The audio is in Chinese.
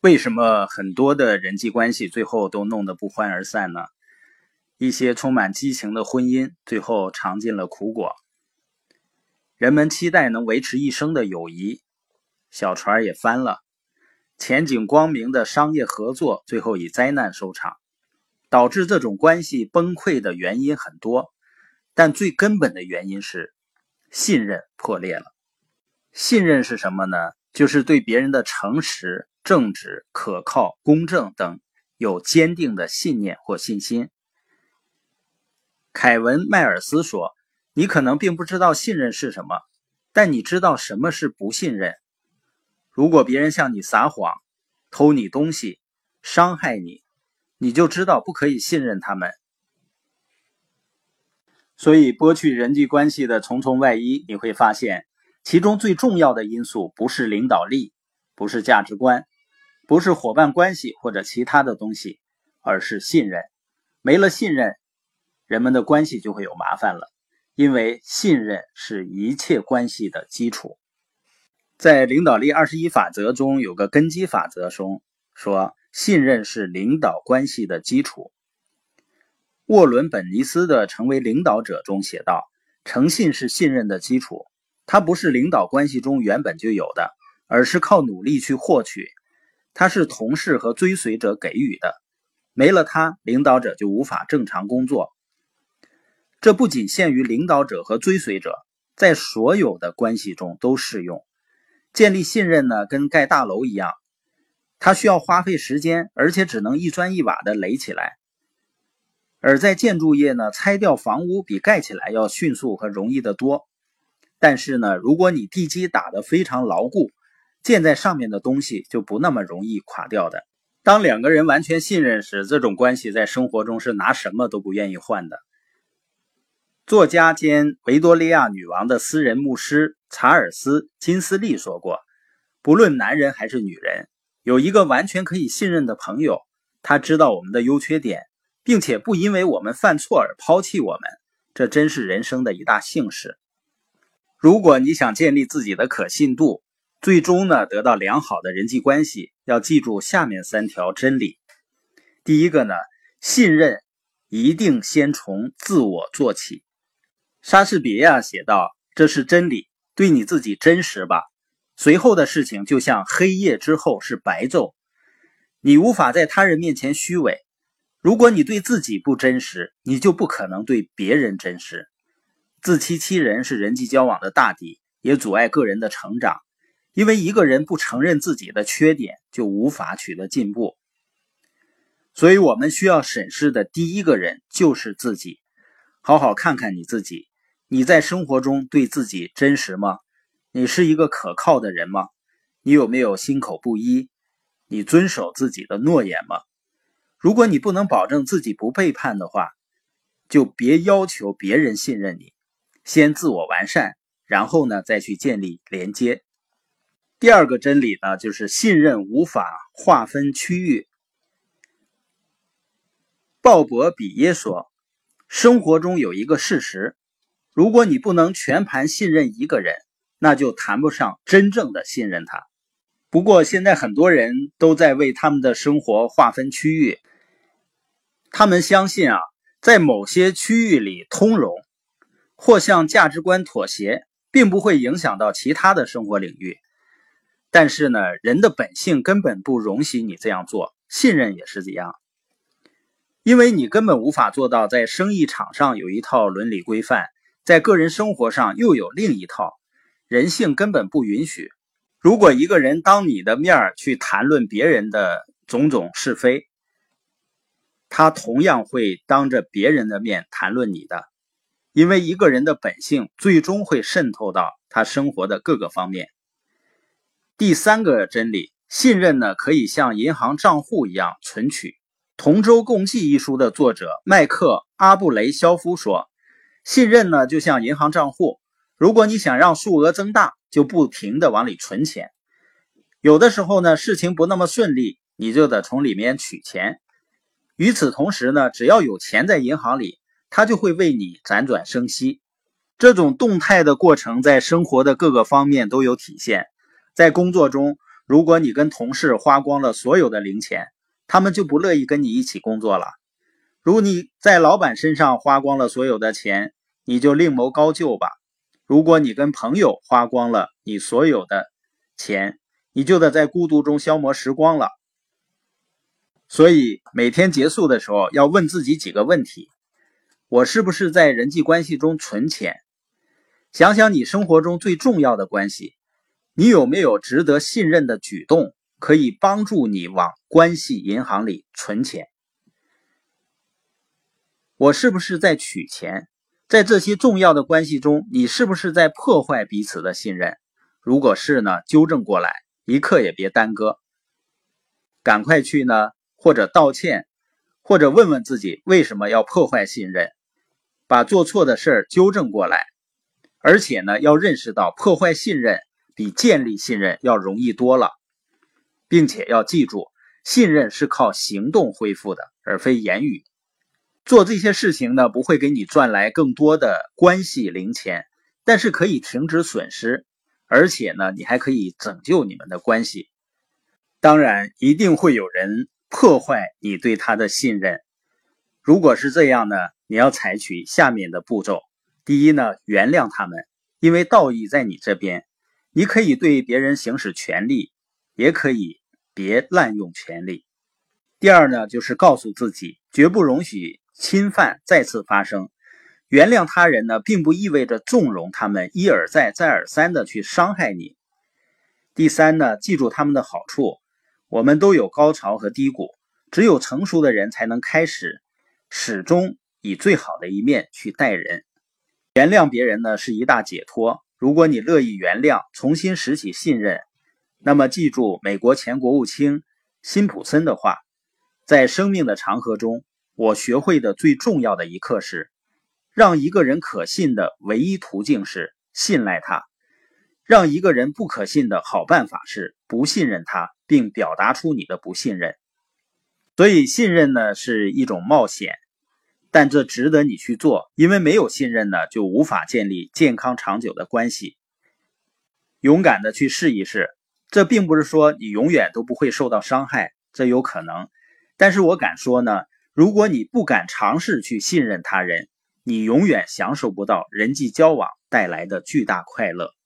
为什么很多的人际关系最后都弄得不欢而散呢？一些充满激情的婚姻最后尝尽了苦果。人们期待能维持一生的友谊，小船也翻了。前景光明的商业合作最后以灾难收场。导致这种关系崩溃的原因很多，但最根本的原因是信任破裂了。信任是什么呢？就是对别人的诚实。正直、可靠、公正等有坚定的信念或信心。凯文·迈尔斯说：“你可能并不知道信任是什么，但你知道什么是不信任。如果别人向你撒谎、偷你东西、伤害你，你就知道不可以信任他们。所以，剥去人际关系的重重外衣，你会发现，其中最重要的因素不是领导力，不是价值观。”不是伙伴关系或者其他的东西，而是信任。没了信任，人们的关系就会有麻烦了。因为信任是一切关系的基础。在领导力二十一法则中有个根基法则中说，信任是领导关系的基础。沃伦·本尼斯的《成为领导者》中写道：“诚信是信任的基础，它不是领导关系中原本就有的，而是靠努力去获取。”它是同事和追随者给予的，没了它，领导者就无法正常工作。这不仅限于领导者和追随者，在所有的关系中都适用。建立信任呢，跟盖大楼一样，它需要花费时间，而且只能一砖一瓦的垒起来。而在建筑业呢，拆掉房屋比盖起来要迅速和容易得多。但是呢，如果你地基打得非常牢固，建在上面的东西就不那么容易垮掉的。当两个人完全信任时，这种关系在生活中是拿什么都不愿意换的。作家兼维多利亚女王的私人牧师查尔斯·金斯利说过：“不论男人还是女人，有一个完全可以信任的朋友，他知道我们的优缺点，并且不因为我们犯错而抛弃我们，这真是人生的一大幸事。”如果你想建立自己的可信度，最终呢，得到良好的人际关系，要记住下面三条真理。第一个呢，信任一定先从自我做起。莎士比亚写道：“这是真理，对你自己真实吧。随后的事情就像黑夜之后是白昼，你无法在他人面前虚伪。如果你对自己不真实，你就不可能对别人真实。自欺欺人是人际交往的大敌，也阻碍个人的成长。”因为一个人不承认自己的缺点，就无法取得进步。所以，我们需要审视的第一个人就是自己。好好看看你自己，你在生活中对自己真实吗？你是一个可靠的人吗？你有没有心口不一？你遵守自己的诺言吗？如果你不能保证自己不背叛的话，就别要求别人信任你。先自我完善，然后呢，再去建立连接。第二个真理呢，就是信任无法划分区域。鲍勃·比耶说：“生活中有一个事实，如果你不能全盘信任一个人，那就谈不上真正的信任他。”不过，现在很多人都在为他们的生活划分区域。他们相信啊，在某些区域里通融或向价值观妥协，并不会影响到其他的生活领域。但是呢，人的本性根本不容许你这样做，信任也是这样，因为你根本无法做到在生意场上有一套伦理规范，在个人生活上又有另一套，人性根本不允许。如果一个人当你的面去谈论别人的种种是非，他同样会当着别人的面谈论你的，因为一个人的本性最终会渗透到他生活的各个方面。第三个真理，信任呢可以像银行账户一样存取。《同舟共济》一书的作者麦克·阿布雷肖夫说：“信任呢就像银行账户，如果你想让数额增大，就不停的往里存钱。有的时候呢事情不那么顺利，你就得从里面取钱。与此同时呢，只要有钱在银行里，它就会为你辗转生息。这种动态的过程在生活的各个方面都有体现。”在工作中，如果你跟同事花光了所有的零钱，他们就不乐意跟你一起工作了。如你在老板身上花光了所有的钱，你就另谋高就吧。如果你跟朋友花光了你所有的钱，你就得在孤独中消磨时光了。所以每天结束的时候要问自己几个问题：我是不是在人际关系中存钱？想想你生活中最重要的关系，你有没有值得信任的举动，可以帮助你往关系银行里存钱？我是不是在取钱？在这些重要的关系中，你是不是在破坏彼此的信任？如果是呢，纠正过来，一刻也别耽搁，赶快去呢，或者道歉，或者问问自己为什么要破坏信任，把做错的事儿纠正过来。而且呢，要认识到破坏信任比建立信任要容易多了，并且要记住，信任是靠行动恢复的，而非言语。做这些事情呢，不会给你赚来更多的关系零钱，但是可以停止损失，而且呢，你还可以拯救你们的关系。当然，一定会有人破坏你对他的信任。如果是这样呢，你要采取下面的步骤。第一呢，原谅他们，因为道义在你这边，你可以对别人行使权利，也可以别滥用权利。第二呢，就是告诉自己，绝不容许侵犯再次发生。原谅他人呢，并不意味着纵容他们一而再、再而三的去伤害你。第三呢，记住他们的好处。我们都有高潮和低谷，只有成熟的人才能开始，始终以最好的一面去待人。原谅别人呢是一大解脱。如果你乐意原谅，重新拾起信任，那么记住美国前国务卿辛普森的话：在生命的长河中，我学会的最重要的一课是，让一个人可信的唯一途径是信赖他；让一个人不可信的好办法是不信任他，并表达出你的不信任。所以，信任呢是一种冒险。但这值得你去做，因为没有信任呢，就无法建立健康长久的关系。勇敢的去试一试，这并不是说你永远都不会受到伤害，这有可能。但是我敢说呢，如果你不敢尝试去信任他人，你永远享受不到人际交往带来的巨大快乐。